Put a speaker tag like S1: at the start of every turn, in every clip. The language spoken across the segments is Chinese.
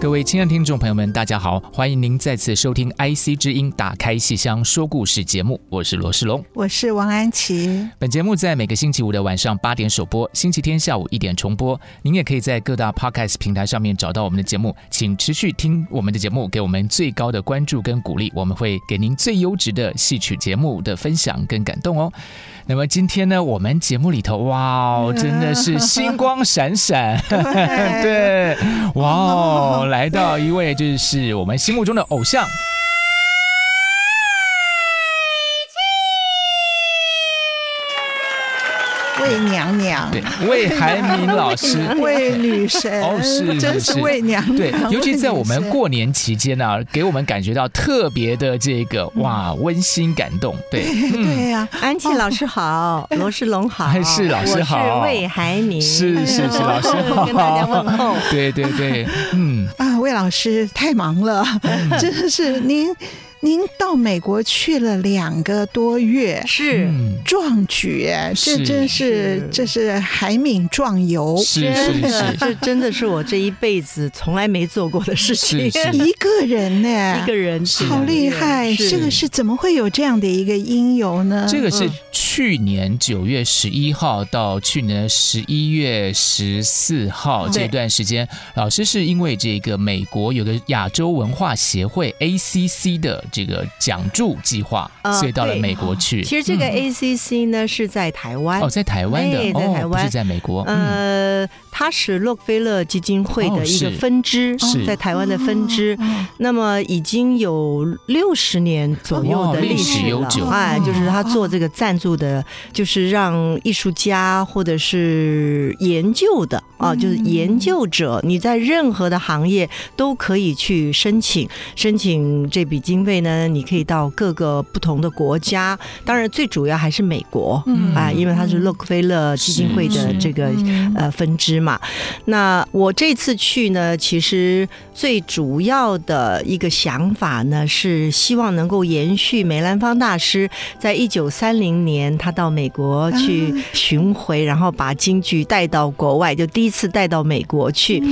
S1: 各位亲爱的听众朋友们，大家好！欢迎您再次收听《IC 之音》打开戏箱说故事节目，我是罗世龙，
S2: 我是王安琪。
S1: 本节目在每个星期五的晚上八点首播，星期天下午一点重播。您也可以在各大 Podcast 平台上面找到我们的节目，请持续听我们的节目，给我们最高的关注跟鼓励，我们会给您最优质的戏曲节目的分享跟感动哦。那么今天呢，我们节目里头，哇，真的是星光闪闪，对，哇，来到一位就是我们心目中的偶像。
S2: 魏娘娘，
S1: 对，魏海敏老师，
S2: 魏女神，
S1: 哦，是，
S2: 真是魏娘娘，
S1: 对，尤其在我们过年期间呢、啊，给我们感觉到特别的这个哇温馨感动，对，
S2: 对呀、
S3: 安琪老师好，罗世龙好，
S1: 是老师好，
S3: 是魏海敏，
S1: 是是是老师好，
S3: 跟大家问候，
S1: 对对对，嗯，
S2: 啊，魏老师太忙了，真的是您。您到美国去了两个多月，
S3: 是。
S2: 壮举，这真是，是。这是海敏壮游，
S1: 是是是，
S3: 这真的是我这一辈子从来没做过的事情，
S2: 一个人呢，
S3: 一个人，
S2: 好厉害，这个是怎么会有这样的一个因由呢？
S1: 这个是去年九月十一号到去年十一月十四号这段时间，老师是因为这个美国有个亚洲文化协会 ACC 的。这个讲助计划，所以到了美国去。
S3: 其实这个 ACC 呢是在台湾
S1: 哦，在台湾的，
S3: 在台湾
S1: 不是在美国。
S3: 呃，它是洛克菲勒基金会的一个分支，在台湾的分支。那么已经有六十年左右的历史了。哎，就是他做这个赞助的，就是让艺术家或者是研究的啊，就是研究者，你在任何的行业都可以去申请申请这笔经费。呢，你可以到各个不同的国家，当然最主要还是美国，嗯啊，因为它是洛克菲勒基金会的这个呃分支嘛。那我这次去呢，其实最主要的一个想法呢，是希望能够延续梅兰芳大师在一九三零年他到美国去巡回，然后把京剧带到国外，就第一次带到美国去。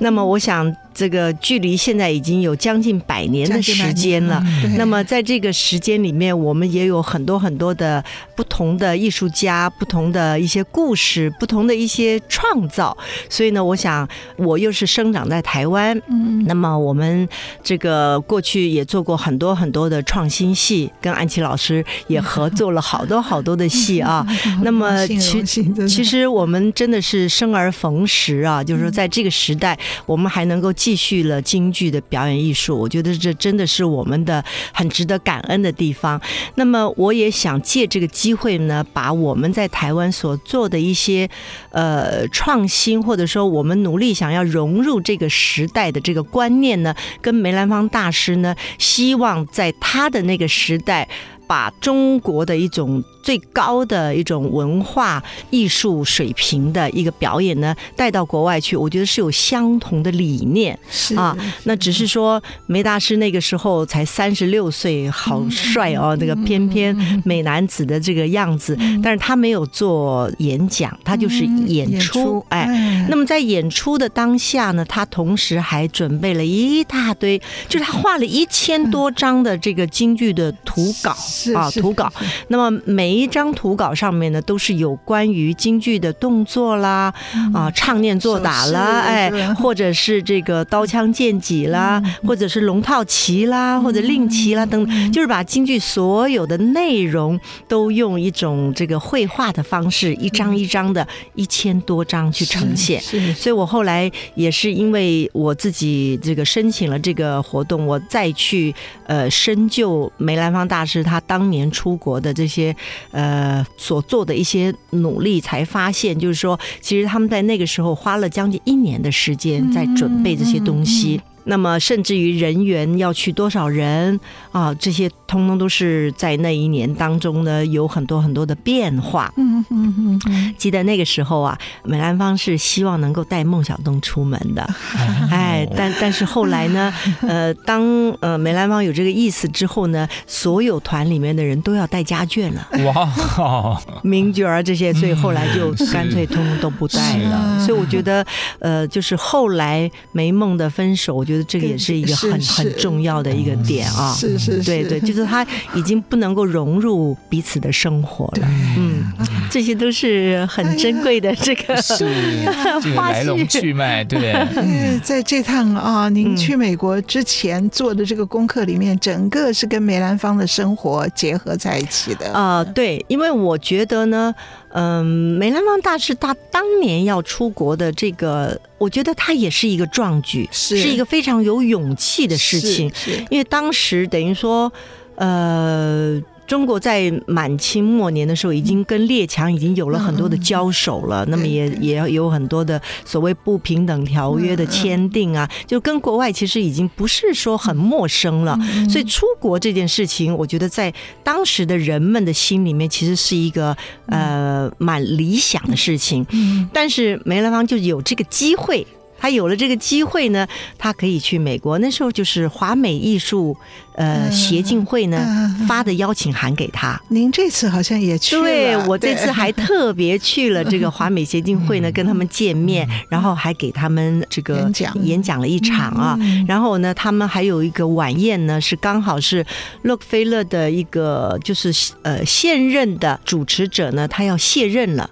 S3: 那么我想。这个距离现在已经有将近百年的时间了。那么在这个时间里面，我们也有很多很多的不同的艺术家、不同的一些故事、不同的一些创造。所以呢，我想我又是生长在台湾，嗯，那么我们这个过去也做过很多很多的创新戏，跟安琪老师也合作了好多好多的戏啊。那么其其实我们真的是生而逢时啊，就是说在这个时代，我们还能够。继续了京剧的表演艺术，我觉得这真的是我们的很值得感恩的地方。那么，我也想借这个机会呢，把我们在台湾所做的一些呃创新，或者说我们努力想要融入这个时代的这个观念呢，跟梅兰芳大师呢，希望在他的那个时代，把中国的一种最高的一种文化艺术水平的一个表演呢，带到国外去，我觉得是有相同的理念啊。那只是说梅大师那个时候才三十六岁，好帅哦，那个翩翩美男子的这个样子。但是他没有做演讲，他就是演出。哎，那么在演出的当下呢，他同时还准备了一大堆，就是他画了一千多张的这个京剧的图稿。啊图稿。那么每一张图稿上面呢，都是有关于京剧的动作啦，啊唱念做打啦，哎，或者是这个刀枪剑戟啦，或者是龙套旗啦，或者令旗啦等等，就是把京剧所有的内容都用一种这个绘画的方式，一张一张的，一千多张去呈现。所以我后来也是因为我自己这个申请了这个活动，我再去呃深究梅兰芳大师他当年出国的这些呃所做的一些努力，才发现就是说，其实他们在那个时候花了将近一年的时间在准备这些东西。那么，甚至于人员要去多少人啊？这些通通都是在那一年当中呢，有很多很多的变化。嗯嗯嗯。记得那个时候啊，梅兰芳是希望能够带孟小冬出门的。哎，但但是后来呢，呃，当呃梅兰芳有这个意思之后呢，所有团里面的人都要带家眷了。哇！名角儿这些，所以后来就干脆通通都不带了。所以我觉得，呃，就是后来梅梦的分手，我觉得。觉得这个也是一个很很重要的一个点啊，
S2: 是是，是，
S3: 对对，就是他已经不能够融入彼此的生活了，嗯，这些都是很珍贵的这个
S1: 是来龙去脉，对。
S2: 在这趟啊，您去美国之前做的这个功课里面，整个是跟梅兰芳的生活结合在一起的。
S3: 啊，对，因为我觉得呢。嗯，梅兰芳大师他当年要出国的这个，我觉得他也是一个壮举，是，是一个非常有勇气的事情，是，是因为当时等于说，呃。中国在满清末年的时候，已经跟列强已经有了很多的交手了，那么也也有很多的所谓不平等条约的签订啊，就跟国外其实已经不是说很陌生了。所以出国这件事情，我觉得在当时的人们的心里面，其实是一个呃蛮理想的事情。但是梅兰芳就有这个机会。他有了这个机会呢，他可以去美国。那时候就是华美艺术呃协进会呢发的邀请函给他。
S2: 您这次好像也去了。
S3: 对，我这次还特别去了这个华美协进会呢，跟他们见面，然后还给他们这个演讲演讲了一场啊。然后呢，他们还有一个晚宴呢，是刚好是洛克菲勒的一个就是呃现任的主持者呢，他要卸任了。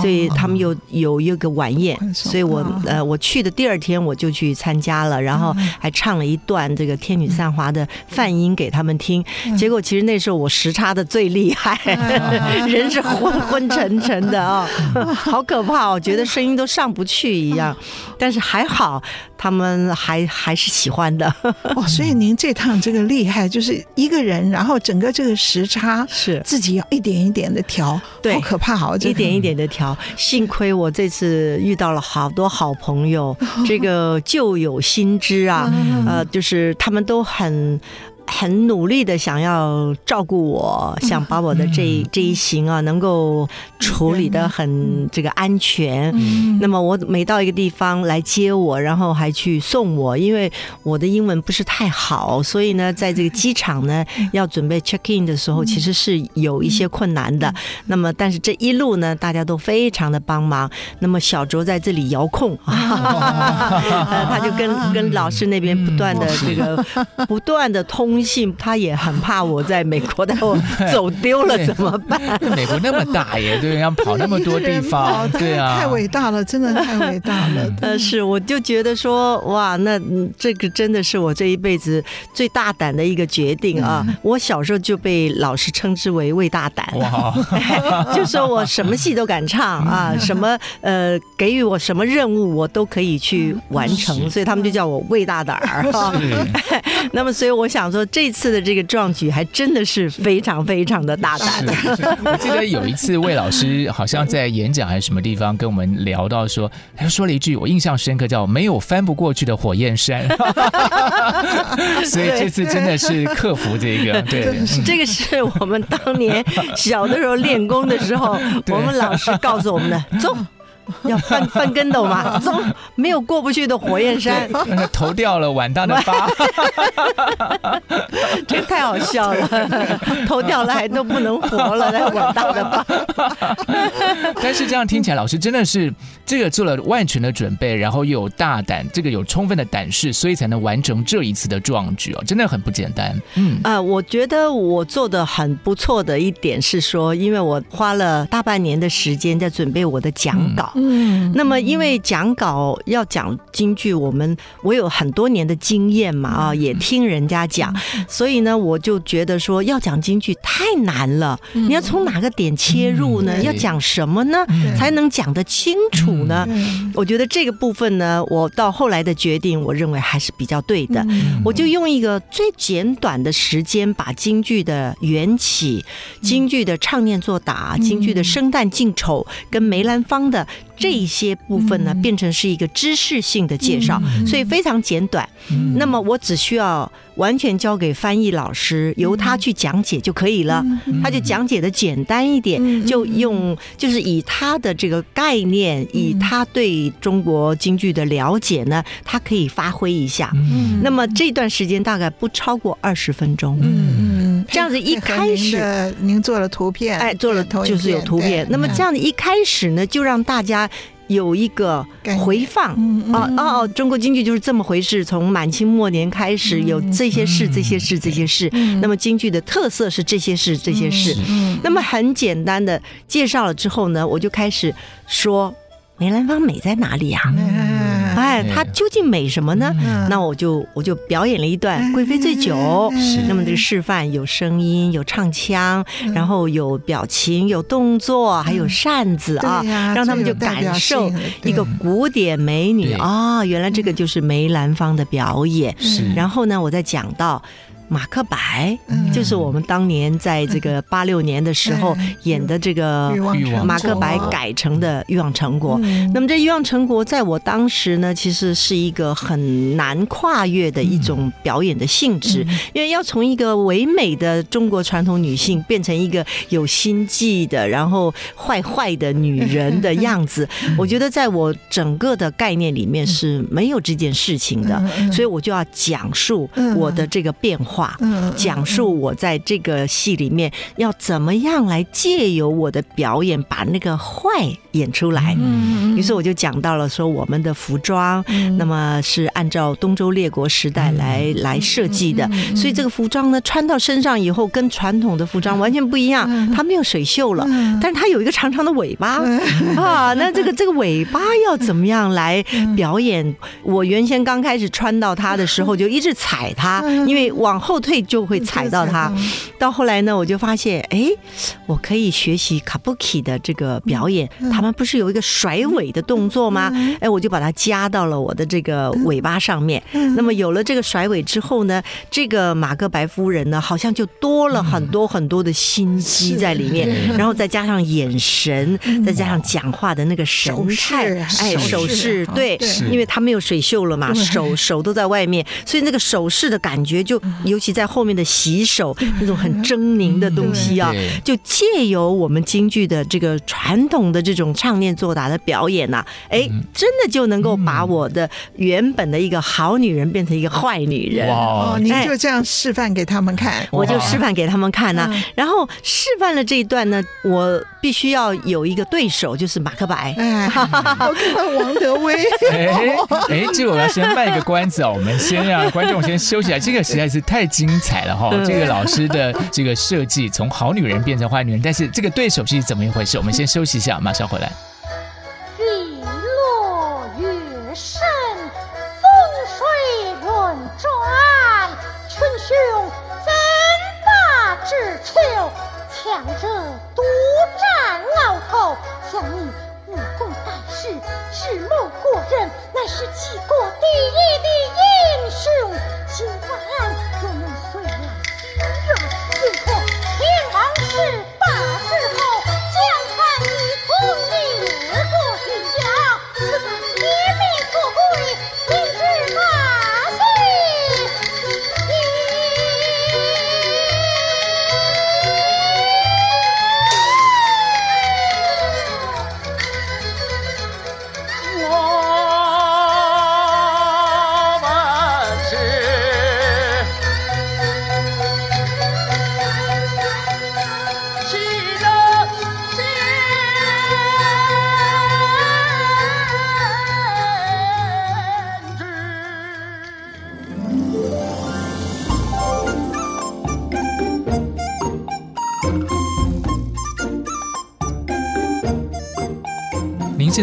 S3: 所以他们有有一个晚宴，所以我呃我去的第二天我就去参加了，然后还唱了一段这个《天女散花》的泛音给他们听。结果其实那时候我时差的最厉害，人是昏 昏沉沉的啊，好可怕，我觉得声音都上不去一样。但是还好，他们还还是喜欢的。
S2: 哦，所以您这趟这个厉害，就是一个人，然后整个这个时差是。自己要一点一点的调，对，好可怕，好
S3: 一点一点的调。幸亏我这次遇到了好多好朋友，这个旧友新知啊，呃，就是他们都很。很努力的想要照顾我，想把我的这一这一行啊，能够处理的很这个安全。那么我每到一个地方来接我，然后还去送我，因为我的英文不是太好，所以呢，在这个机场呢，要准备 check in 的时候，其实是有一些困难的。那么，但是这一路呢，大家都非常的帮忙。那么小卓在这里遥控，他就跟跟老师那边不断的这个 不断的通。通信，他也很怕我在美国，但我走丢了 怎么办？
S1: 美国那么大耶，对，要跑那么多地方，对啊，
S2: 太伟大了，真的太伟大了。
S3: 但是，我就觉得说，哇，那这个真的是我这一辈子最大胆的一个决定啊！我小时候就被老师称之为魏大胆，哇，就说我什么戏都敢唱啊，什么呃，给予我什么任务，我都可以去完成，所以他们就叫我魏大胆儿。那么，所以我想说。这次的这个壮举还真的是非常非常的大胆。
S1: 我记得有一次魏老师好像在演讲还是什么地方跟我们聊到说，他说了一句我印象深刻，叫“没有翻不过去的火焰山”。所以这次真的是克服这个，对，
S3: 这个是我们当年小的时候练功的时候，我们老师告诉我们的，走。要翻翻跟斗嘛，走，没有过不去的火焰山，
S1: 头掉了碗大的疤，
S3: 这太好笑了，头掉了还都不能活了，那碗大的疤。
S1: 但是这样听起来，老师真的是这个做了万全的准备，然后又有大胆，这个有充分的胆识，所以才能完成这一次的壮举哦，真的很不简单。嗯
S3: 啊、呃，我觉得我做的很不错的一点是说，因为我花了大半年的时间在准备我的讲稿。嗯，那么因为讲稿要讲京剧，我们我有很多年的经验嘛啊，也听人家讲，所以呢，我就觉得说要讲京剧太难了。你要从哪个点切入呢？要讲什么呢？才能讲得清楚呢？我觉得这个部分呢，我到后来的决定，我认为还是比较对的。我就用一个最简短的时间，把京剧的缘起、京剧的唱念做打、京剧的生旦净丑跟梅兰芳的。这一些部分呢，变成是一个知识性的介绍，所以非常简短。那么我只需要完全交给翻译老师，由他去讲解就可以了。他就讲解的简单一点，就用就是以他的这个概念，以他对中国京剧的了解呢，他可以发挥一下。那么这段时间大概不超过二十分钟。嗯，这样子一开始
S2: 您做了图片，
S3: 哎，做了就是有图片。那么这样子一开始呢，就让大家。有一个回放哦哦，中国京剧就是这么回事。从满清末年开始，有这些事、这些事、这些事。那么京剧的特色是这些事、这些事。那么很简单的介绍了之后呢，我就开始说。梅兰芳美在哪里呀？哎，它究竟美什么呢？那我就我就表演了一段《贵妃醉酒》。那么这个示范有声音、有唱腔，然后有表情、有动作，还有扇子啊，让他们就感受一个古典美女啊。原来这个就是梅兰芳的表演。然后呢，我再讲到。马克白就是我们当年在这个八六年的时候演的这个马克白改成的《欲望成果》。那么这《欲望成果》在我当时呢，其实是一个很难跨越的一种表演的性质，因为要从一个唯美的中国传统女性变成一个有心计的，然后坏坏的女人的样子，我觉得在我整个的概念里面是没有这件事情的，所以我就要讲述我的这个变化。话讲述我在这个戏里面要怎么样来借由我的表演把那个坏演出来。嗯于是我就讲到了说我们的服装，那么是按照东周列国时代来来设计的，所以这个服装呢穿到身上以后跟传统的服装完全不一样，它没有水袖了，但是它有一个长长的尾巴。啊。那这个 这个尾巴要怎么样来表演？我原先刚开始穿到它的时候就一直踩它，因为往后退就会踩到它，到。后来呢，我就发现，哎，我可以学习卡布奇的这个表演，他们不是有一个甩尾的动作吗？哎，我就把它加到了我的这个尾巴上面。那么有了这个甩尾之后呢，这个马克白夫人呢，好像就多了很多很多的心机在里面，然后再加上眼神，再加上讲话的那个神态，哎，手势，对，因为他没有水袖了嘛，手手都在外面，所以那个手势的感觉就。尤其在后面的洗手那种很狰狞的东西啊，就借由我们京剧的这个传统的这种唱念做打的表演呐，哎，真的就能够把我的原本的一个好女人变成一个坏女人。
S2: 哦，您就这样示范给他们看，
S3: 我就示范给他们看呢。然后示范了这一段呢，我必须要有一个对手，就是马克白。
S2: 哎，我看到王德威。
S1: 哎 哎，这个我要先卖个关子啊，我们先让观众先休息一下，这个实在是太。太精彩了哈！这个老师的这个设计，从好女人变成坏女人，但是这个对手是怎么一回事？我们先休息一下，马上回来。
S4: 日落月升，风水轮转，群雄争霸之秋，强者独占鳌头。想你武功盖世，智谋过人，乃是齐国第一的英雄。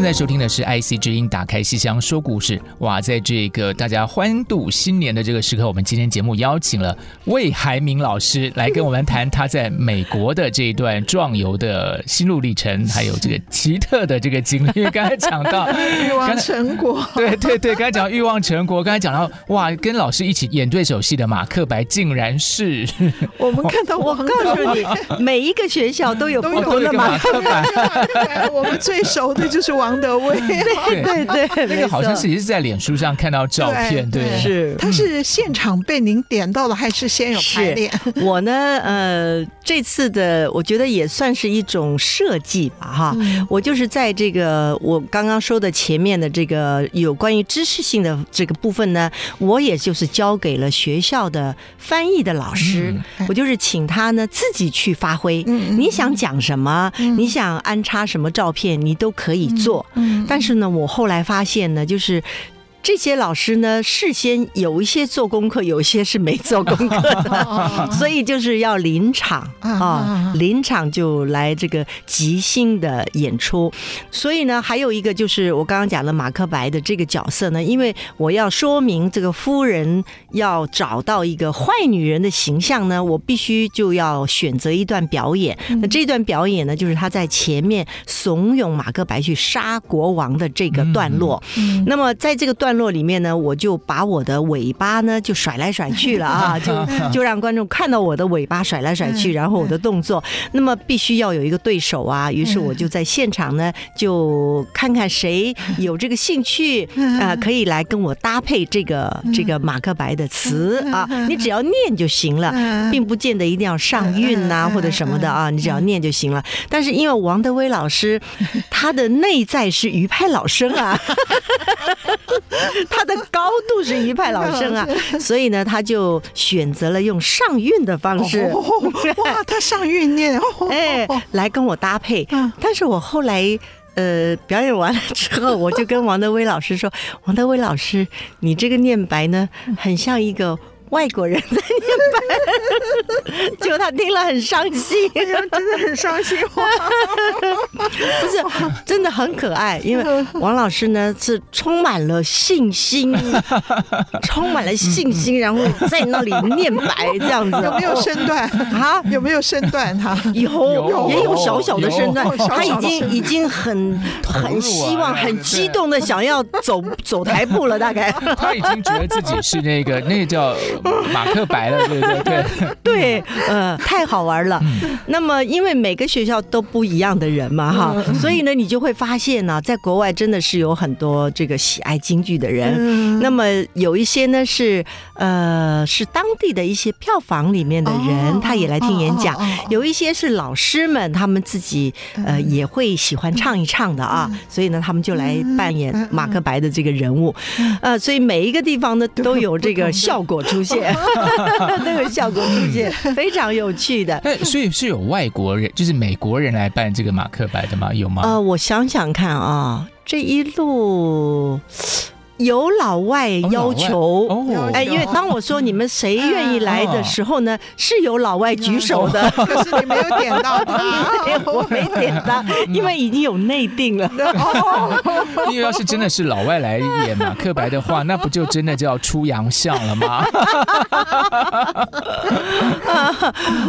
S1: 现在收听的是 IC 之音，打开西厢说故事。哇，在这个大家欢度新年的这个时刻，我们今天节目邀请了魏海明老师来跟我们谈他在美国的这一段壮游的心路历程，还有这个奇特的这个经历。刚才讲到
S2: 欲望成果，
S1: 对对对，刚才讲欲望成果，刚才讲到哇，跟老师一起演对手戏的马克白，竟然是
S2: 我们看到。
S3: 我告诉你，每一个学校都有不同的马克白。
S2: 我们最熟的就是。王德威，
S3: 对 对对，
S1: 那个好像是也是在脸书上看到照片，对，对。
S3: 是。
S2: 他是现场被您点到了，还是先有排练？
S3: 我呢，呃，这次的我觉得也算是一种设计吧，哈，嗯、我就是在这个我刚刚说的前面的这个有关于知识性的这个部分呢，我也就是交给了学校的翻译的老师，嗯、我就是请他呢自己去发挥，嗯、你想讲什么，嗯、你想安插什么照片，你都可以做。做，但是呢，我后来发现呢，就是。这些老师呢，事先有一些做功课，有一些是没做功课的，所以就是要临场啊，临场就来这个即兴的演出。所以呢，还有一个就是我刚刚讲的马克白的这个角色呢，因为我要说明这个夫人要找到一个坏女人的形象呢，我必须就要选择一段表演。那这段表演呢，就是他在前面怂恿马克白去杀国王的这个段落。那么在这个段。段落里面呢，我就把我的尾巴呢就甩来甩去了啊，就就让观众看到我的尾巴甩来甩去，然后我的动作，那么必须要有一个对手啊。于是我就在现场呢，就看看谁有这个兴趣啊，可以来跟我搭配这个这个马克白的词啊。你只要念就行了，并不见得一定要上韵呐或者什么的啊，你只要念就行了。但是因为王德威老师 他的内在是余派老生啊。他的高度是一派老生啊，所以呢，他就选择了用上韵的方式。
S2: 哇，他上韵念，
S3: 哎，来跟我搭配。但是我后来呃表演完了之后，我就跟王德威老师说：“王德威老师，你这个念白呢，很像一个。”外国人在念白，结果他听了很伤心，
S2: 真的很伤心。
S3: 不是，真的很可爱，因为王老师呢是充满了信心，充满了信心，然后在那里念白这样子。
S2: 有没有身段啊？有没有身段？他
S3: 有，也有小小的身段。他已经已经很很希望、很激动的想要走走台步了，大概。
S1: 他已经觉得自己是那个那叫。马克白了，对对？对，
S3: 对，呃，太好玩了。那么，因为每个学校都不一样的人嘛，哈，所以呢，你就会发现呢，在国外真的是有很多这个喜爱京剧的人。那么有一些呢是呃是当地的一些票房里面的人，他也来听演讲。有一些是老师们，他们自己呃也会喜欢唱一唱的啊，所以呢，他们就来扮演马克白的这个人物。呃，所以每一个地方呢 都有这个效果出现。那个效果出现 非常有趣的，那
S1: 所以是有外国人，就是美国人来办这个马克白的吗？有吗？
S3: 呃，我想想看啊，这一路。有老外要求，哎，因为当我说你们谁愿意来的时候呢，是有老外举手的，
S2: 可是你没有点到他，
S3: 我没点到，因为已经有内定了。
S1: 因为要是真的是老外来演马克白的话，那不就真的叫出洋相了吗？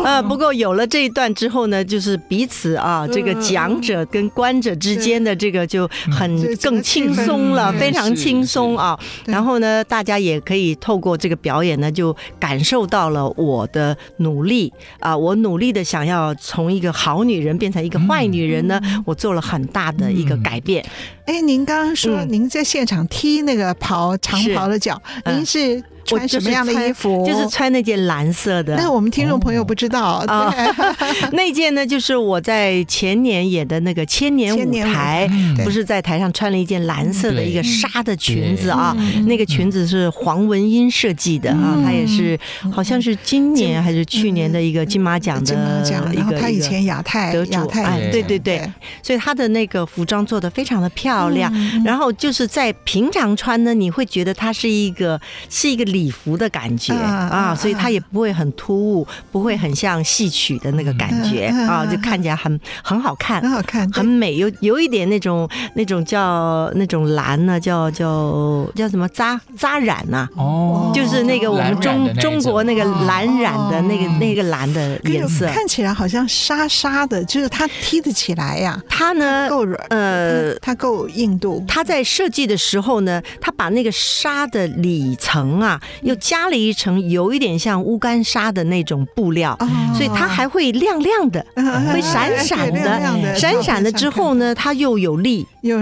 S3: 啊，不过有了这一段之后呢，就是彼此啊，这个讲者跟观者之间的这个就很更轻松了，非常轻松。啊，然后呢，大家也可以透过这个表演呢，就感受到了我的努力啊，我努力的想要从一个好女人变成一个坏女人呢，我做了很大的一个改变。
S2: 哎，您刚刚说您在现场踢那个跑长袍的脚，您是？穿什么样的衣服？
S3: 就是穿那件蓝色的。
S2: 但是我们听众朋友不知道啊，
S3: 那件呢，就是我在前年演的那个千年舞台，不是在台上穿了一件蓝色的一个纱的裙子啊。那个裙子是黄文英设计的啊，她也是好像是今年还是去年的一个金马奖的一个。
S2: 她以前亚太
S3: 得主，哎，对对对，所以她的那个服装做的非常的漂亮。然后就是在平常穿呢，你会觉得她是一个是一个礼。礼服的感觉啊，所以它也不会很突兀，不会很像戏曲的那个感觉啊，就看起来很很好看，
S2: 很好看，
S3: 很美，有有一点那种那种叫那种蓝呢，叫叫叫什么扎扎染呐？哦，就是那个我们中中国那个蓝染的那个那个蓝的颜色，
S2: 看起来好像沙沙的，就是它踢得起来呀。
S3: 它呢
S2: 够软，呃，它够硬度。
S3: 它在设计的时候呢，它把那个纱的里层啊，又加了一层有一点像乌干纱的那种布料，所以它还会亮亮的，会闪闪的，闪闪的之后呢，它又有力，又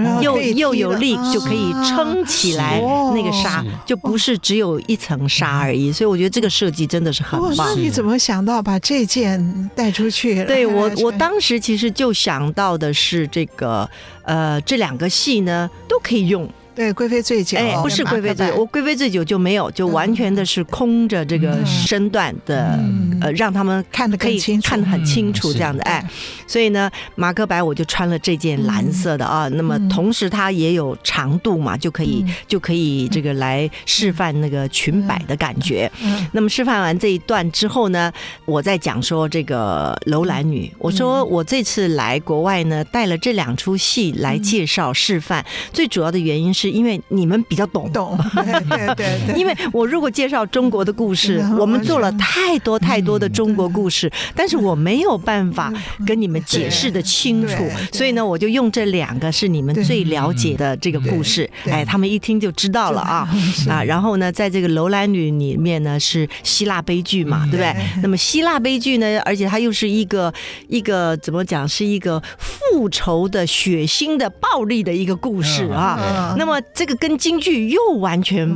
S3: 又有力，就可以撑起来那个纱，就不是只有一层纱而已。所以我觉得这个设计真的是很棒。
S2: 那你怎么想到把这件带出去？
S3: 对 我，我当时其实就想到的是这个，呃，这两个戏呢都可以用。
S2: 对，贵妃醉酒，
S3: 哎，不是贵妃醉酒，我贵妃醉酒就没有，就完全的是空着这个身段的，呃，让他们看得可以看得很清楚这样的，哎，所以呢，马克白我就穿了这件蓝色的啊，那么同时它也有长度嘛，就可以就可以这个来示范那个裙摆的感觉。那么示范完这一段之后呢，我在讲说这个楼兰女，我说我这次来国外呢，带了这两出戏来介绍示范，最主要的原因是。是因为你们比较懂，
S2: 懂，对对对。
S3: 因为我如果介绍中国的故事，我们做了太多太多的中国故事，但是我没有办法跟你们解释的清楚，所以呢，我就用这两个是你们最了解的这个故事，哎，他们一听就知道了啊。啊。然后呢，在这个楼兰女里面呢，是希腊悲剧嘛，对不对？那么希腊悲剧呢，而且它又是一个一个怎么讲，是一个复仇的、血腥的、暴力的一个故事啊。那么这个跟京剧又完全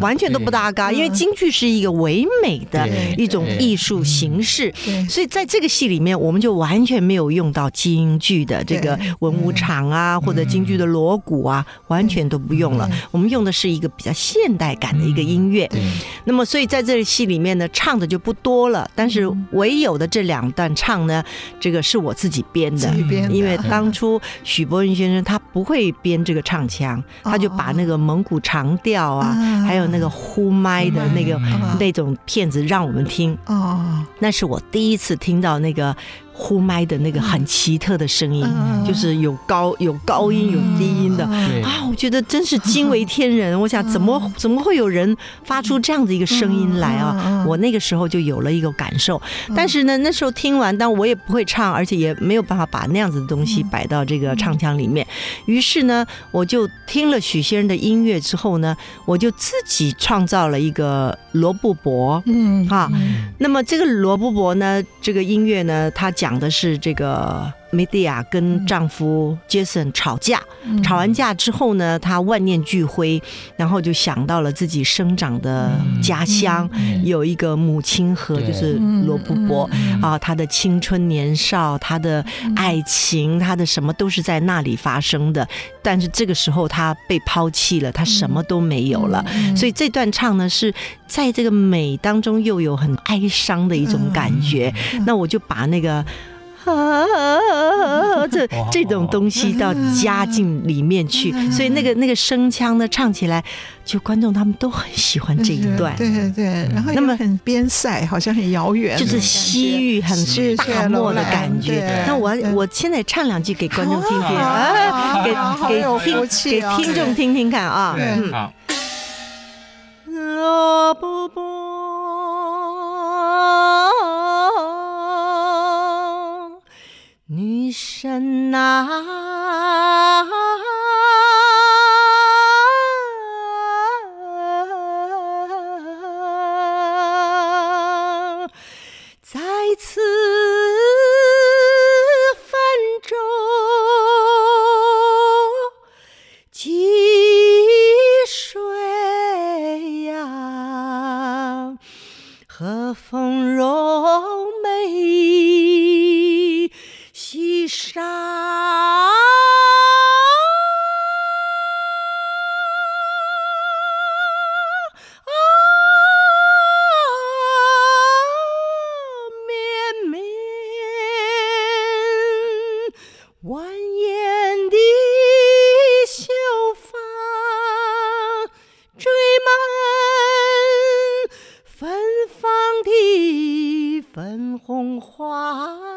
S3: 完全都不搭嘎，因为京剧是一个唯美的一种艺术形式，所以在这个戏里面，我们就完全没有用到京剧的这个文武场啊，或者京剧的锣鼓啊，完全都不用了。我们用的是一个比较现代感的一个音乐。那么，所以在这个戏里面呢，唱的就不多了，但是唯有的这两段唱呢，这个是我自己编的，因为当初许博云先生他不会编这个唱腔。他就把那个蒙古长调啊，还有那个呼麦的那个那种片子让我们听。哦，那是我第一次听到那个。呼麦的那个很奇特的声音，就是有高有高音有低音的啊，我觉得真是惊为天人。我想怎么怎么会有人发出这样的一个声音来啊？我那个时候就有了一个感受。但是呢，那时候听完，但我也不会唱，而且也没有办法把那样子的东西摆到这个唱腔里面。于是呢，我就听了许先生的音乐之后呢，我就自己创造了一个罗布泊。嗯，哈，那么这个罗布泊呢，这个音乐呢，它讲。讲的是这个。梅蒂亚跟丈夫杰森吵架，吵完架之后呢，她万念俱灰，然后就想到了自己生长的家乡，有一个母亲河，就是罗布泊啊，她的青春年少，她的爱情，她的什么都是在那里发生的。但是这个时候她被抛弃了，她什么都没有了。所以这段唱呢，是在这个美当中又有很哀伤的一种感觉。那我就把那个。啊，这这种东西到加进里面去，所以那个那个声腔呢，唱起来，就观众他们都很喜欢这一段。
S2: 对对对，然后那么很边塞，好像很遥远，
S3: 就是西域很大漠的感觉。那我我现在唱两句给观众听听啊，给给听给听众听听看啊。嗯，好。女神啊，粉红花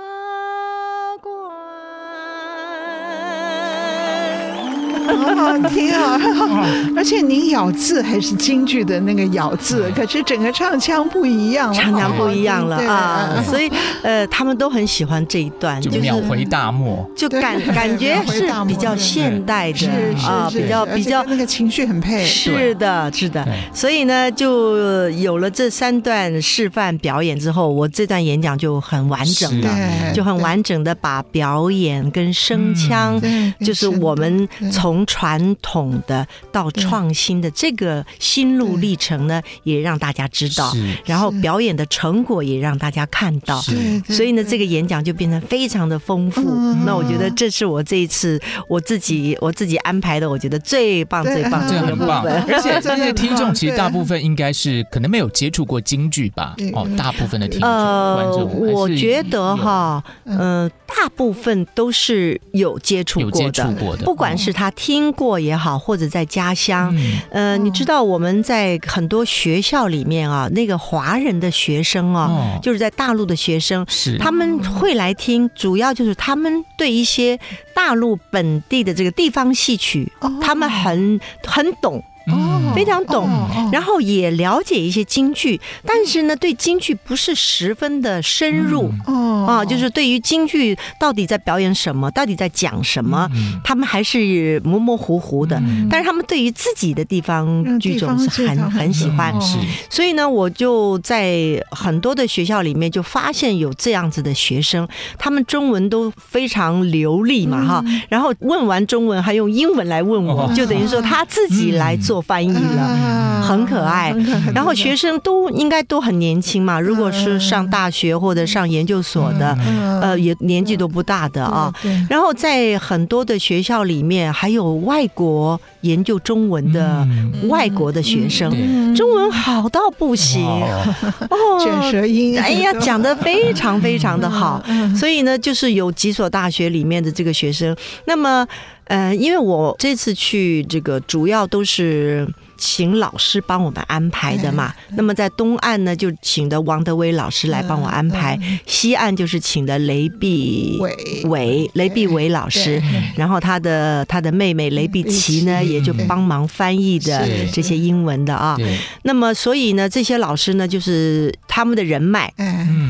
S2: 好好听啊！而且您咬字还是京剧的那个咬字，可是整个唱腔不一样，
S3: 唱腔不一样了啊！所以呃，他们都很喜欢这一段，
S1: 就秒回大漠，
S3: 就感 感觉是比较现代的啊，比较比较
S2: 那个情绪很配。
S3: 是的，是的。所以呢，就有了这三段示范表演之后，我这段演讲就很完整的，就很完整的把表演跟声腔，就是我们从从传统的到创新的这个心路历程呢，也让大家知道，然后表演的成果也让大家看到，所以呢，这个演讲就变成非常的丰富。那我觉得这是我这一次我自己我自己安排的，我觉得最棒最棒的很棒。
S1: 而且这些听众其实大部分应该是可能没有接触过京剧吧？哦，大部分的听众观众，
S3: 我觉得哈，嗯，大部分都是有接触过的，不管是他。听过也好，或者在家乡，嗯、呃，你知道我们在很多学校里面啊，那个华人的学生啊，哦、就是在大陆的学生，是。他们会来听，主要就是他们对一些大陆本地的这个地方戏曲，哦、他们很很懂。哦，非常懂，然后也了解一些京剧，但是呢，对京剧不是十分的深入。哦，啊，就是对于京剧到底在表演什么，到底在讲什么，他们还是模模糊糊的。但是他们对于自己的地方剧种是很很喜欢。是，所以呢，我就在很多的学校里面就发现有这样子的学生，他们中文都非常流利嘛，哈，然后问完中文还用英文来问我，就等于说他自己来做。做翻译了，很可爱。然后学生都应该都很年轻嘛，如果是上大学或者上研究所的，呃，也年纪都不大的啊。然后在很多的学校里面，还有外国研究中文的外国的学生，中文好到不行。哦，
S2: 卷舌音，
S3: 哎呀，讲的非常非常的好。所以呢，就是有几所大学里面的这个学生，那么。呃，因为我这次去这个主要都是请老师帮我们安排的嘛。那么在东岸呢，就请的王德威老师来帮我安排；西岸就是请的雷碧伟、雷碧伟老师，然后他的他的妹妹雷碧琪呢，也就帮忙翻译的这些英文的啊。那么所以呢，这些老师呢，就是他们的人脉，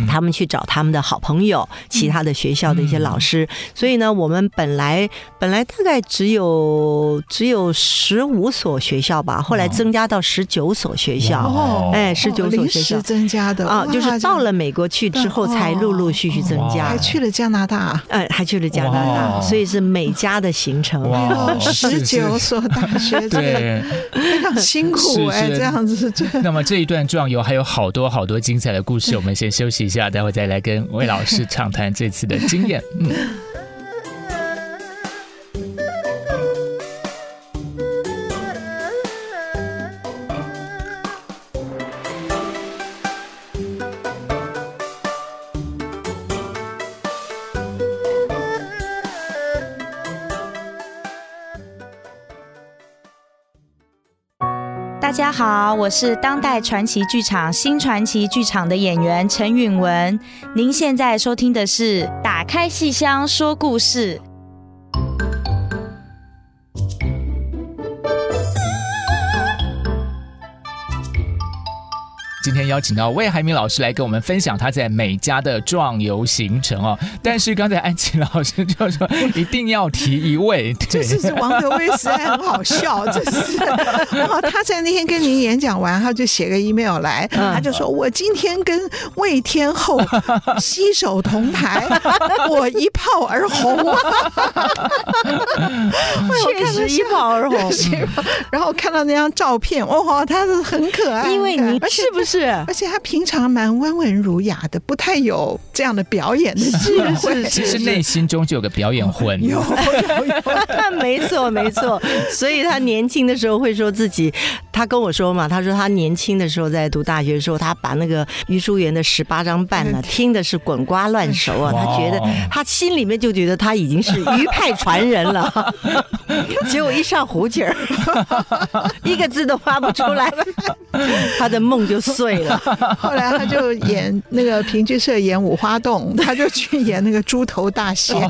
S3: 他们去找他们的好朋友，其他的学校的一些老师。所以呢，我们本来本来大概只有只有十五所学校吧，后来增加到十九所学校。哦，哎，十九所学校
S2: 增加的啊，
S3: 就是到了美国去之后才陆陆续续增加，
S2: 还去了加拿大，
S3: 哎，还去了加拿大，所以是美加的行程。
S2: 十九所大学，对，非常辛苦哎，这样子。
S1: 那么这一段壮游还有好多好多精彩的故事，我们先休息一下，待会再来跟魏老师畅谈这次的经验。嗯。
S5: 好，我是当代传奇剧场新传奇剧场的演员陈允文。您现在收听的是《打开戏箱说故事》。
S1: 今天邀请到魏海明老师来跟我们分享他在美加的壮游行程哦。但是刚才安琪老师就说一定要提一位，
S2: 就是王德威，实在很好笑。这是哦，他在那天跟您演讲完，他就写个 email 来，他就说：“我今天跟魏天后 携手同台，我一炮而红。”
S3: 确实一炮而红。
S2: 然后看到那张照片，哇，他是很可爱，
S3: 因为你是不是？是，
S2: 而且他平常蛮温文儒雅的，不太有这样的表演的机会。
S1: 其实内心中就有个表演魂。
S3: 有，有，有，没错，没错。所以他年轻的时候会说自己他跟我说嘛，他说他年轻的时候在读大学的时候，他把那个余淑媛的十八张半呢听的是滚瓜烂熟啊，他觉得他心里面就觉得他已经是余派传人了，结果一上胡琴儿，一个字都发不出来，他的梦就碎了。
S2: 后来他就演那个评剧社演五花洞，他就去演那个猪头大仙。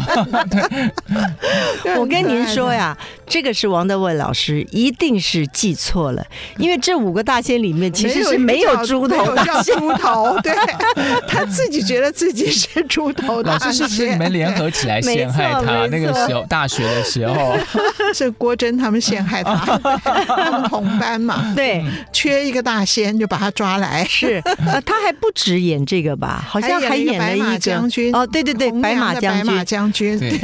S3: 我跟您说呀，这个是王德伟老师一定是记错了，因为这五个大仙里面其实是没有猪头大仙。
S2: 猪头，对，他自己觉得自己是猪头大仙。
S1: 老师是不是你们联合起来陷害他？那个时候大学的时候，
S2: 是郭真他们陷害他，他们同班嘛。
S3: 对，
S2: 缺一个大仙就把他抓来。
S3: 是，他还不止演这个吧？好像还演了一个白马将军。哦，对对对，白马将军
S2: 马，将军。对，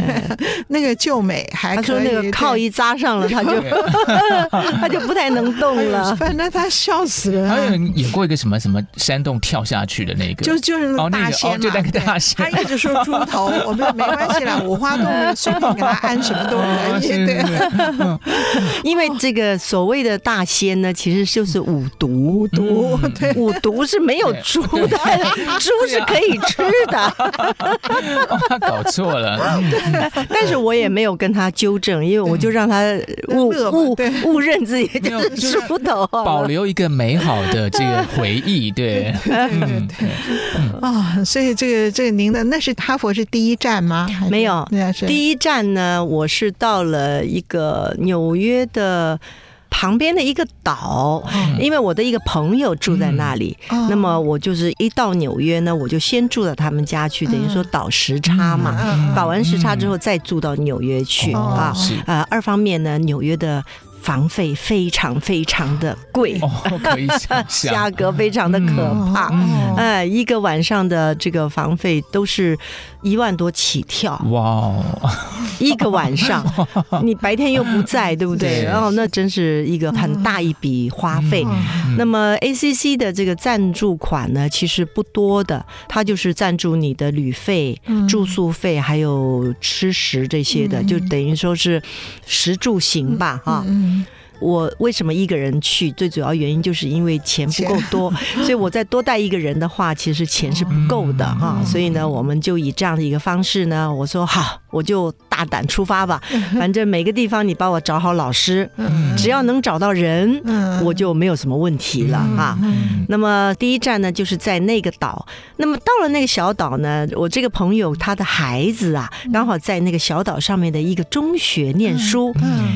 S2: 那个救美还可以。他说
S3: 那个靠一扎上了，他就 他就不太能动了。
S2: 反正他笑死了。
S1: 还有演过一个什么什么山洞跳下去的那个，
S2: 就就是那个大仙嘛。
S1: 就那个大仙，
S2: 他一直说猪头，我们没关系啦，五花洞随便给他安什么都可以。对，
S3: 因为这个所谓的大仙呢，其实就是五毒。
S2: 五毒，对，
S3: 五毒是没有猪的，猪是可以吃的。
S1: 搞错了。
S3: 但是我也没有跟他纠正，因为我就让他误误误认自己就是猪头，
S1: 保留一个美好的这个回忆。对，
S2: 对对啊，所以这个这个您的那是哈佛是第一站吗？
S3: 没有，第一站呢，我是到了一个纽约的。旁边的一个岛，因为我的一个朋友住在那里，嗯、那么我就是一到纽约呢，我就先住到他们家去，等于说倒时差嘛，嗯、倒完时差之后再住到纽约去、嗯、啊。呃，二方面呢，纽约的。房费非常非常的贵，
S1: 哦、可以想象
S3: 价格非常的可怕。哎、一个晚上的这个房费都是一万多起跳。哇、哦，一个晚上，你白天又不在，对不对？然后、哦、那真是一个很大一笔花费。嗯、那么 ACC 的这个赞助款呢，其实不多的，它就是赞助你的旅费、嗯、住宿费，还有吃食这些的，嗯、就等于说是食住行吧，哈、嗯。嗯我为什么一个人去？最主要原因就是因为钱不够多，所以我再多带一个人的话，其实钱是不够的哈。所以呢，我们就以这样的一个方式呢，我说好，我就大胆出发吧。反正每个地方你帮我找好老师，只要能找到人，我就没有什么问题了哈。那么第一站呢，就是在那个岛。那么到了那个小岛呢，我这个朋友他的孩子啊，刚好在那个小岛上面的一个中学念书。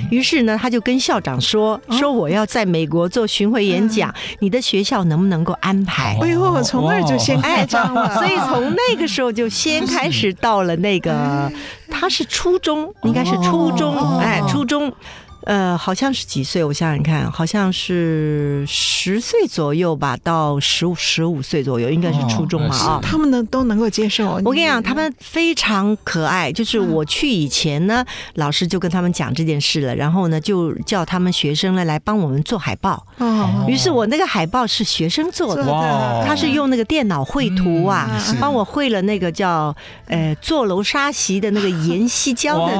S3: 于是呢，他就跟校长说。说说我要在美国做巡回演讲，哦、你的学校能不能够安排？
S2: 哎呦，我从那儿就先开张了，
S3: 所以从那个时候就先开始到了那个，他是初中，应该是初中，哦、哎，初中。呃，好像是几岁？我想想看，好像是十岁左右吧，到十五十五岁左右，应该是初中嘛啊。
S2: 他们呢都能够接受。
S3: 我跟你讲，他们非常可爱。就是我去以前呢，老师就跟他们讲这件事了，然后呢就叫他们学生呢来帮我们做海报。哦。于是我那个海报是学生做的，他是用那个电脑绘图啊，帮我绘了那个叫呃坐楼沙席的那个盐矽胶的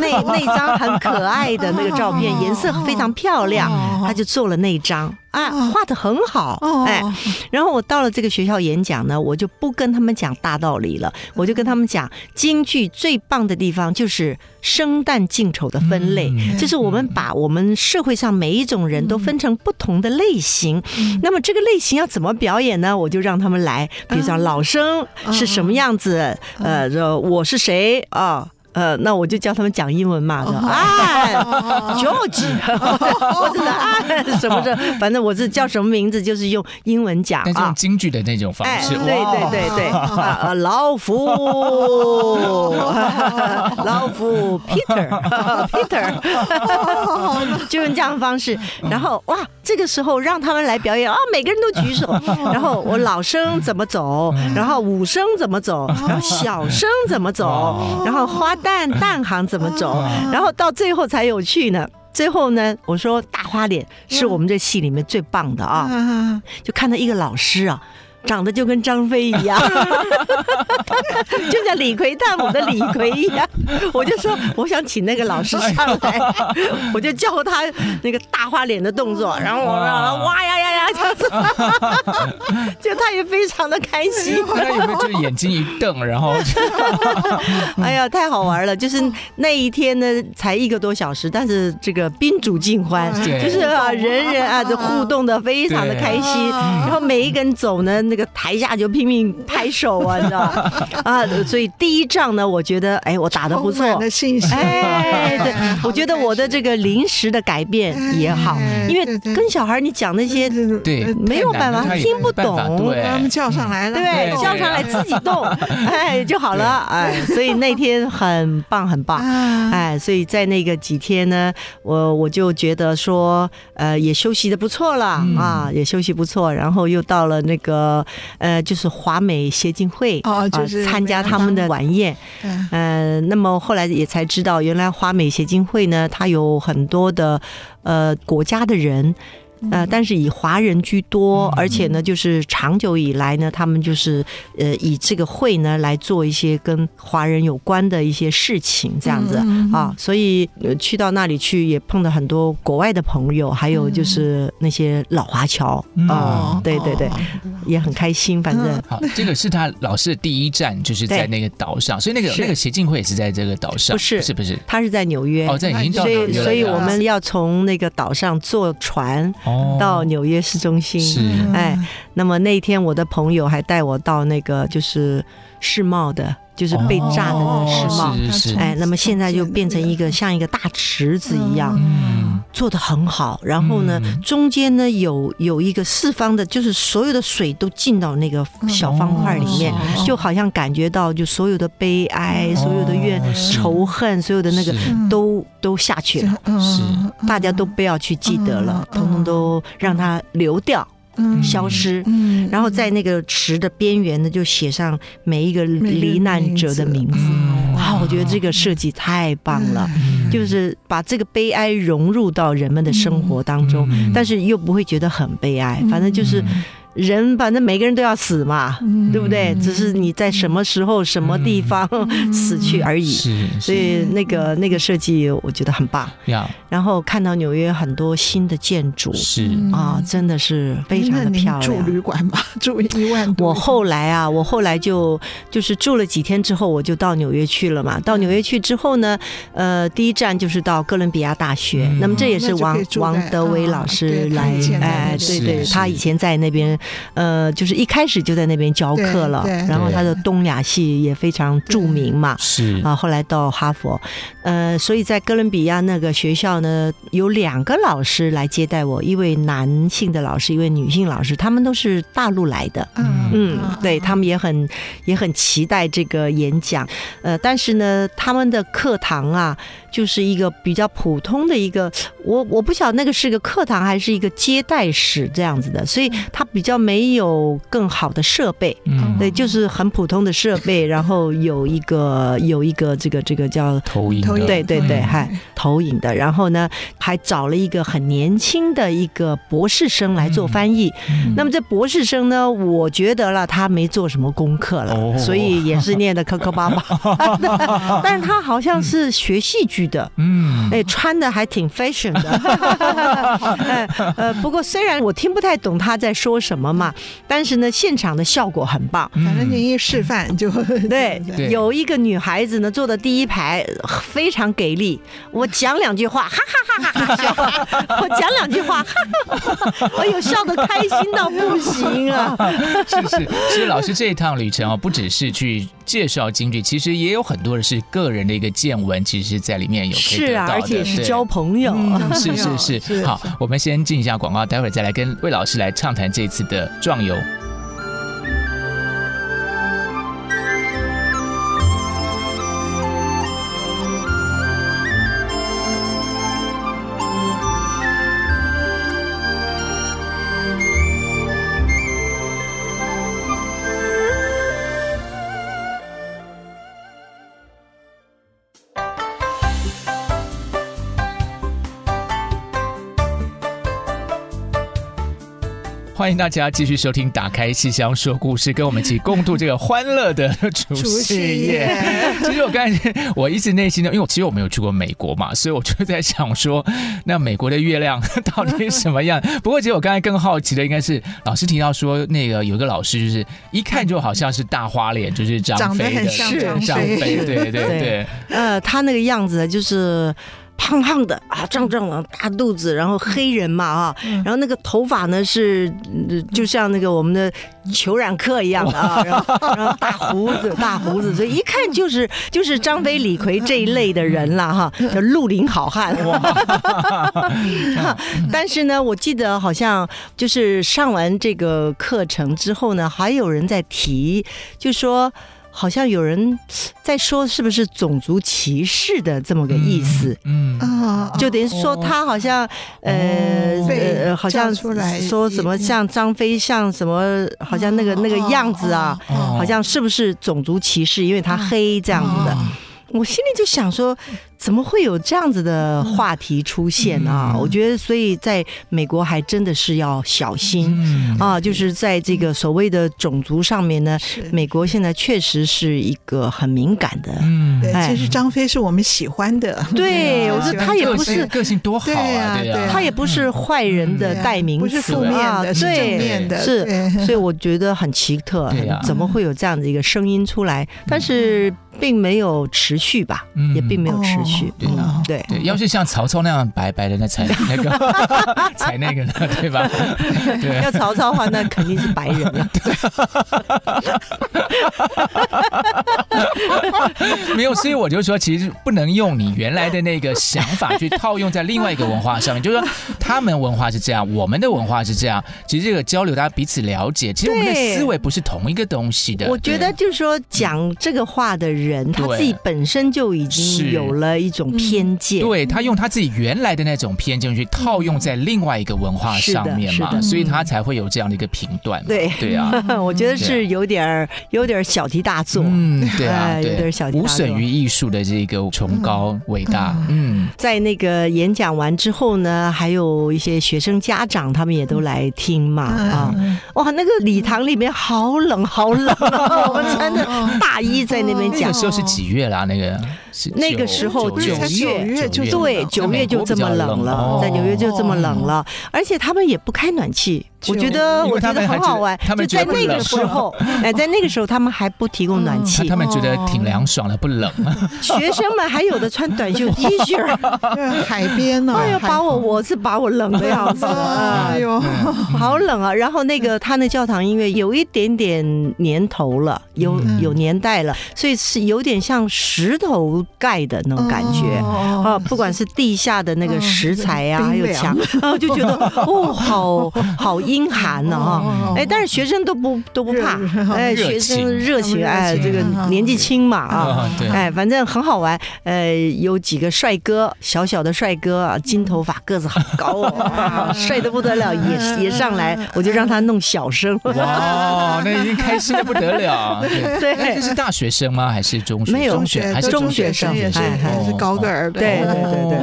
S3: 那那张很可爱的那个照。照片颜色非常漂亮，他就做了那一张啊，画的很好，哎，然后我到了这个学校演讲呢，我就不跟他们讲大道理了，我就跟他们讲京剧最棒的地方就是生旦净丑的分类，就是我们把我们社会上每一种人都分成不同的类型，那么这个类型要怎么表演呢？我就让他们来，比如说老生是什么样子，呃，我是谁啊？呃，那我就教他们讲英文嘛，啊，George，或者是啊什么的，反正我是叫什么名字，就是用英文讲啊，
S1: 用京剧的那种方式，
S3: 对对对对，啊，老夫，老夫，Peter，Peter，就用这样的方式，然后哇，这个时候让他们来表演啊，每个人都举手，然后我老生怎么走，然后武生怎么走，然后小生怎么走，然后花。旦旦 行怎么走？然后到最后才有趣呢。最后呢，我说大花脸是我们这戏里面最棒的啊！就看到一个老师啊，长得就跟张飞一样，就像李逵探母的李逵一样。我就说，我想请那个老师上来，我就教他那个大花脸的动作，然后我让他哇呀呀呀这样子，就他也非常的开心。
S1: 他有没有就是眼睛一瞪，然后，
S3: 哎呀，太好玩了！就是那一天呢，才一个多小时，但是这个宾主尽欢，就是啊，人人啊，就互动的非常的开心。然后每一个人走呢，那个台下就拼命拍手啊，你知道啊，所以第一仗呢，我觉得哎，我打的不错，
S2: 的信心。
S3: 哎，对，我觉得我的这个临时的改变也好，因为跟小孩你讲那些，
S1: 对，
S3: 没有办法，他听不懂，
S2: 把他们叫上来了，
S3: 对，叫上来自己动，哎就好了，哎，所以那天很棒，很棒，哎，所以在那个几天呢，我我就觉得说，呃，也休息的不错了啊，也休息不错，然后又到了那个呃，就是华美协进会
S2: 哦，就是
S3: 参加他们的晚宴，嗯，那么后来也才知道，原来华美协进会呢，它有很多的呃国家的人。呃，但是以华人居多，而且呢，就是长久以来呢，他们就是呃以这个会呢来做一些跟华人有关的一些事情，这样子啊，所以去到那里去也碰到很多国外的朋友，还有就是那些老华侨啊，对对对，也很开心。反正
S1: 好，这个是他老师的第一站，就是在那个岛上，所以那个那个协进会也是在这个岛上，
S3: 不是
S1: 是不是？
S3: 他是在纽约
S1: 哦，在已经到纽约了，
S3: 所以所以我们要从那个岛上坐船。到纽约市中心，是。哎，那么那天我的朋友还带我到那个就是世贸的，就是被炸的那个世贸，
S1: 哦、是是。
S3: 哎，那么现在就变成一个像一个大池子一样，嗯，做的很好。然后呢，中间呢有有一个四方的，就是所有的水都进到那个小方块里面，哦、就好像感觉到就所有的悲哀、哦、所有的怨仇恨、所有的那个都。都下去了，是。大家都不要去记得了，通通都让它流掉，消失。然后在那个池的边缘呢，就写上每一个罹难者的名字。哇，我觉得这个设计太棒了，就是把这个悲哀融入到人们的生活当中，但是又不会觉得很悲哀，反正就是。人反正每个人都要死嘛，嗯、对不对？只是你在什么时候、什么地方、嗯、死去而已。是，所以那个那个设计我觉得很棒。呀，然后看到纽约很多新的建筑，是啊，真的是非常的漂亮。
S2: 住旅馆吧，住一万多。
S3: 我后来啊，我后来就就是住了几天之后，我就到纽约去了嘛。到纽约去之后呢，呃，第一站就是到哥伦比亚大学。嗯、那么这也是王王德威老师来，哎，对对，他以前在那边。呃，就是一开始就在那边教课了，然后他的东亚系也非常著名嘛，是。啊，后来到哈佛，呃，所以在哥伦比亚那个学校呢，有两个老师来接待我，一位男性的老师，一位女性老师，他们都是大陆来的，嗯嗯，对他们也很也很期待这个演讲，呃，但是呢，他们的课堂啊。就是一个比较普通的一个，我我不晓得那个是个课堂还是一个接待室这样子的，所以它比较没有更好的设备，嗯，对，就是很普通的设备，然后有一个有一个这个这个叫
S1: 投影，
S3: 对对对，还投影的，然后呢还找了一个很年轻的一个博士生来做翻译，那么这博士生呢，我觉得了他没做什么功课了，所以也是念的磕磕巴巴，但是他好像是学戏剧的，嗯，哎，穿的还挺 fashion 的，哎，呃，不过虽然我听不太懂他在说什么嘛，但是呢，现场的效果很棒。
S2: 反正就一示范就
S3: 对，有一个女孩子呢坐的第一排，非常给力。我讲两句话，哈哈哈哈哈笑；我讲两句话，哈哈哈哈，哎呦，笑的开心到不行啊！
S1: 是是，其实老师这一趟旅程啊，不只是去介绍京剧，其实也有很多的是个人的一个见闻，其实是在里面有。
S3: 是啊，而且是交朋友，
S1: 是 是。是好，我们先进一下广告，待会儿再来跟魏老师来畅谈这次的壮游。欢迎大家继续收听《打开戏箱说故事》，跟我们一起共度这个欢乐的 除夕夜。其实我刚才我一直内心的，因为其实我没有去过美国嘛，所以我就在想说，那美国的月亮到底是什么样？不过其实我刚才更好奇的应该是老师提到说，那个有一个老师就是一看就好像是大花脸，就是张飞的，
S2: 是
S1: 张飞，对对对 对，
S3: 呃，他那个样子就是。胖胖的啊，壮壮的大肚子，然后黑人嘛啊，然后那个头发呢是就像那个我们的裘染客一样的啊，然后然后大胡子大胡子，所以一看就是就是张飞李逵这一类的人了哈，叫绿林好汉。但是呢，我记得好像就是上完这个课程之后呢，还有人在提，就说。好像有人在说，是不是种族歧视的这么个意思？嗯啊，就等于说他好像、哦、呃呃，好像说什么像张飞，像什么，好像那个那个样子啊，好像是不是种族歧视？因为他黑这样子的，我心里就想说。怎么会有这样子的话题出现啊？我觉得，所以在美国还真的是要小心。啊！就是在这个所谓的种族上面呢，美国现在确实是一个很敏感的。嗯，
S2: 对，其实张飞是我们喜欢的。
S3: 对，我觉得他也不是
S1: 个性多好啊，对啊，
S3: 他也不是坏人的代名词，
S2: 不是负面的，是正面的，
S3: 是。所以我觉得很奇特，怎么会有这样的一个声音出来？但是并没有持续吧，也并没有持续。
S1: 对啊，对对，要是像曹操那样白白的，那才那个 才那个呢，对吧？对，
S3: 要曹操的话，那肯定是白人了。
S1: 没有，所以我就说，其实不能用你原来的那个想法去套用在另外一个文化上面。就是说，他们文化是这样，我们的文化是这样。其实这个交流，大家彼此了解，其实我们的思维不是同一个东西的。
S3: 我觉得就是说，讲这个话的人，他自己本身就已经有了。一种偏见，
S1: 对，他用他自己原来的那种偏见去套用在另外一个文化上面嘛，所以他才会有这样的一个评断。
S3: 对
S1: 对啊，
S3: 我觉得是有点有点小题大做。
S1: 嗯，对啊，
S3: 有点小题大做，
S1: 无损于艺术的这个崇高伟大。嗯，
S3: 在那个演讲完之后呢，还有一些学生家长他们也都来听嘛啊，哇，那个礼堂里面好冷好冷啊，我们穿着大衣在那边讲。
S1: 那个时候是几月啦？那个
S3: 那个时候。
S2: 九月就
S3: 对，九月就这么冷了，在纽约就这么冷了，而且他们也不开暖气。我觉得我觉得很好玩，就在那个时候，哎，在那个时候他们还不提供暖气，
S1: 他们觉得挺凉爽的，不冷。
S3: 学生们还有的穿短袖 T 恤，
S2: 海边呢，
S3: 哎呦，把我我是把我冷的要死，哎呦，好冷啊！然后那个他那教堂音乐有一点点年头了，有有年代了，所以是有点像石头盖的那种感觉啊，不管是地下的那个石材啊，还有墙，然后就觉得哦，好好硬。阴寒呢哈，哎，但是学生都不都不怕，哎，学生热情，哎，这个年纪轻嘛啊，哎，反正很好玩，呃，有几个帅哥，小小的帅哥啊，金头发，个子好高哦，帅的不得了，也也上来，我就让他弄小声，
S1: 哇，那已经开心的不得了，对，这是大学生吗？还是中学？
S3: 没有，
S1: 中学还是
S3: 中学？生，
S2: 还是还是高个儿，
S3: 对。对对对。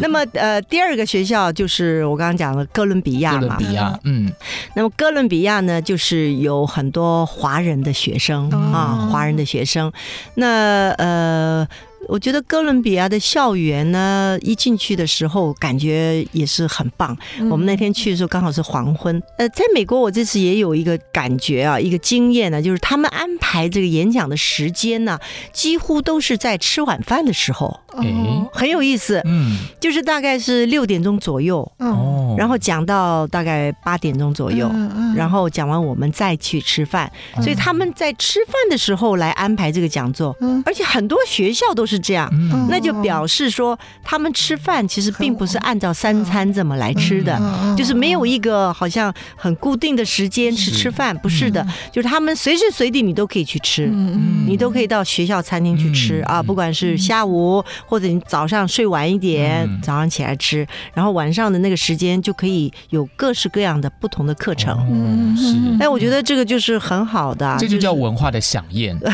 S3: 那么呃，第二个学校就是我刚刚讲的哥伦比亚嘛，
S1: 哥伦比亚。嗯，
S3: 那么哥伦比亚呢，就是有很多华人的学生啊，华人的学生。那呃。我觉得哥伦比亚的校园呢，一进去的时候感觉也是很棒。我们那天去的时候刚好是黄昏。呃，在美国我这次也有一个感觉啊，一个经验呢，就是他们安排这个演讲的时间呢，几乎都是在吃晚饭的时候。哦，很有意思。嗯，就是大概是六点钟左右。哦，然后讲到大概八点钟左右，然后讲完我们再去吃饭。所以他们在吃饭的时候来安排这个讲座。嗯，而且很多学校都是。这样，那就表示说他们吃饭其实并不是按照三餐这么来吃的，就是没有一个好像很固定的时间去吃饭，不是的，就是他们随时随地你都可以去吃，你都可以到学校餐厅去吃啊，不管是下午或者你早上睡晚一点，早上起来吃，然后晚上的那个时间就可以有各式各样的不同的课程。
S1: 嗯，是。
S3: 哎，我觉得这个就是很好的，
S1: 这就叫文化的饗宴。
S3: 对，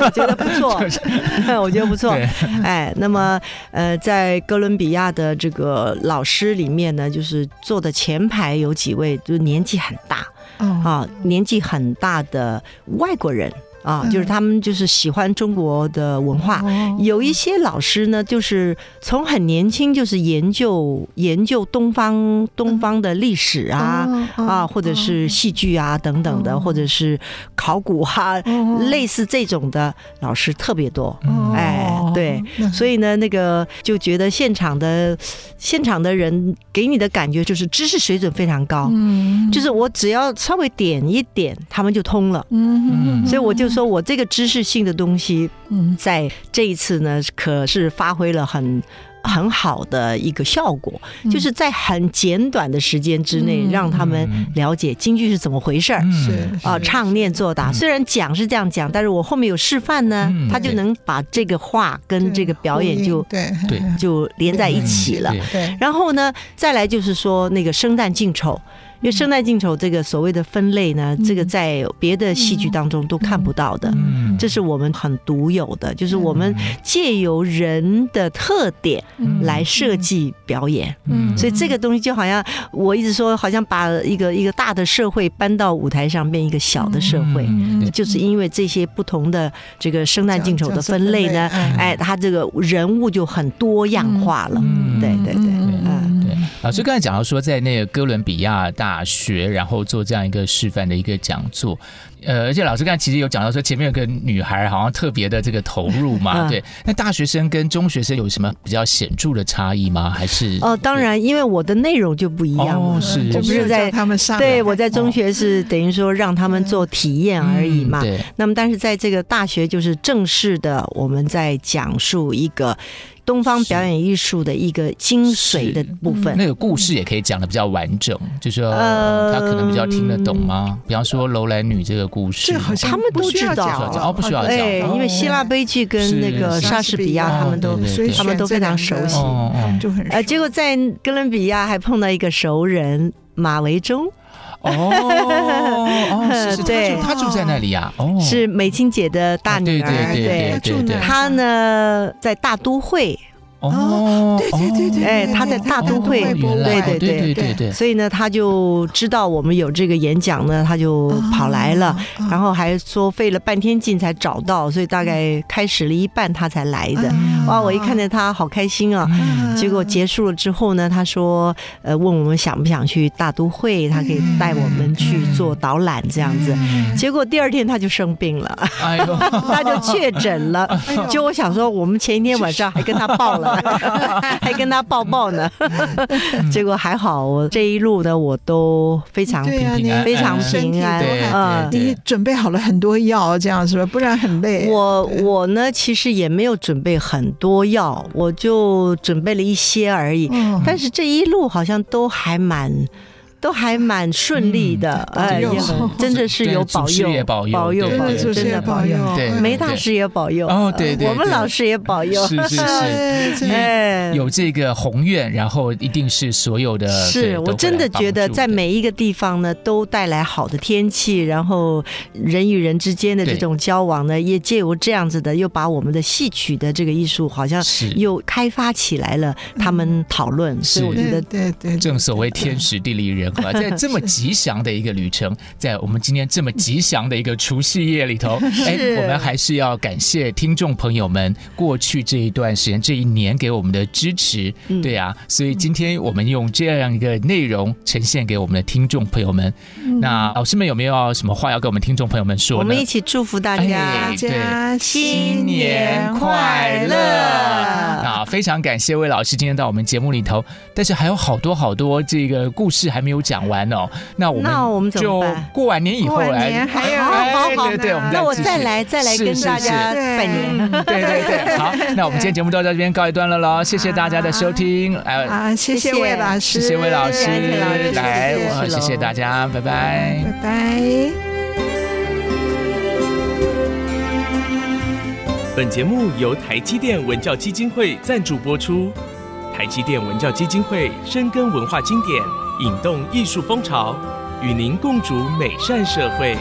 S3: 我觉得不错，我觉得不错。哎，那么呃，在哥伦比亚的这个老师里面呢，就是坐的前排有几位，就年纪很大，啊，年纪很大的外国人。啊，就是他们就是喜欢中国的文化，有一些老师呢，就是从很年轻就是研究研究东方东方的历史啊啊，或者是戏剧啊等等的，或者是考古哈，类似这种的老师特别多。哎，对，所以呢，那个就觉得现场的现场的人给你的感觉就是知识水准非常高，就是我只要稍微点一点，他们就通了。嗯，所以我就。说我这个知识性的东西，在这一次呢，可是发挥了很很好的一个效果，就是在很简短的时间之内，让他们了解京剧是怎么回事儿。是啊，唱念做打，虽然讲是这样讲，但是我后面有示范呢，他就能把这个话跟这个表演就对对。就连在一起了。对，然后呢，再来就是说那个生旦净丑。因为生旦净丑这个所谓的分类呢，这个在别的戏剧当中都看不到的，这是我们很独有的，就是我们借由人的特点来设计表演。所以这个东西就好像我一直说，好像把一个一个大的社会搬到舞台上，变一个小的社会，就是因为这些不同的这个生旦净丑的分类呢，哎，他这个人物就很多样化了。对对对，嗯。
S1: 老师刚才讲到说，在那个哥伦比亚大学，然后做这样一个示范的一个讲座，呃，而且老师刚才其实有讲到说，前面有个女孩好像特别的这个投入嘛，对。那大学生跟中学生有什么比较显著的差异吗？还是？
S3: 哦，当然，因为我的内容就不一样，哦，是，我不是在他们上，对，我在中学是等于说让他们做体验而已嘛，对。那么，但是在这个大学就是正式的，我们在讲述一个。东方表演艺术的一个精髓的部分，
S1: 那个故事也可以讲的比较完整，就是说他可能比较听得懂吗？比方说楼兰女这个故事，
S3: 他们都知道。
S1: 哦，不需要讲，
S3: 哎，因为希腊悲剧跟那个莎士比亚，他们都他们都非常熟悉，就很呃，结果在哥伦比亚还碰到一个熟人马维中。
S1: 哦，是是，对，他住在那里呀，哦，
S3: 是美青姐的大女儿，对对对对，她呢在大都会。
S2: 哦，对对对对，
S3: 哎，他在大都会，对对对对对，所以呢，他就知道我们有这个演讲呢，他就跑来了，然后还说费了半天劲才找到，所以大概开始了一半他才来的。哇，我一看见他好开心啊！结果结束了之后呢，他说，呃，问我们想不想去大都会，他可以带我们去做导览这样子。结果第二天他就生病了，哎呦，他就确诊了。就我想说，我们前一天晚上还跟他报了。还跟他抱抱呢，结果还好，我这一路呢，我都非常平安，非常平安。
S2: 嗯，你准备好了很多药，这样是吧？不然很累。
S3: 我我呢，其实也没有准备很多药，我就准备了一些而已。但是这一路好像都还蛮。都还蛮顺利的，哎，真的是有保佑，保佑，保佑，真的保佑，对，梅大师也保佑，哦，对对，我们老师也保佑，
S1: 是是是，哎，有这个宏愿，然后一定是所有的，
S3: 是我真的觉得在每一个地方呢，都带来好的天气，然后人与人之间的这种交往呢，也借由这样子的，又把我们的戏曲的这个艺术好像又开发起来了，他们讨论，所以我觉得，
S2: 对对，
S1: 正所谓天时地利人。在这么吉祥的一个旅程，在我们今天这么吉祥的一个除夕夜里头，哎，我们还是要感谢听众朋友们过去这一段时间、这一年给我们的支持，对啊，所以今天我们用这样一个内容呈现给我们的听众朋友们。那老师们有没有什么话要跟我们听众朋友们说呢？
S3: 我们一起祝福大家，对，新年快乐！
S1: 啊，非常感谢魏老师今天到我们节目里头，但是还有好多好多这个故事还没有讲完哦，那我们那我们就过完年以后来，
S3: 还有好好对对，我们那我再来再来跟大家拜年，
S1: 对对对，好，那我们今天节目就到这边告一段落了喽，谢谢大家的收听，哎，
S2: 啊，谢谢魏老师，
S1: 谢谢魏老师，来，谢谢大家，拜拜，
S2: 拜拜。
S6: 本节目由台积电文教基金会赞助播出。台积电文教基金会深耕文化经典，引动艺术风潮，与您共筑美善社会。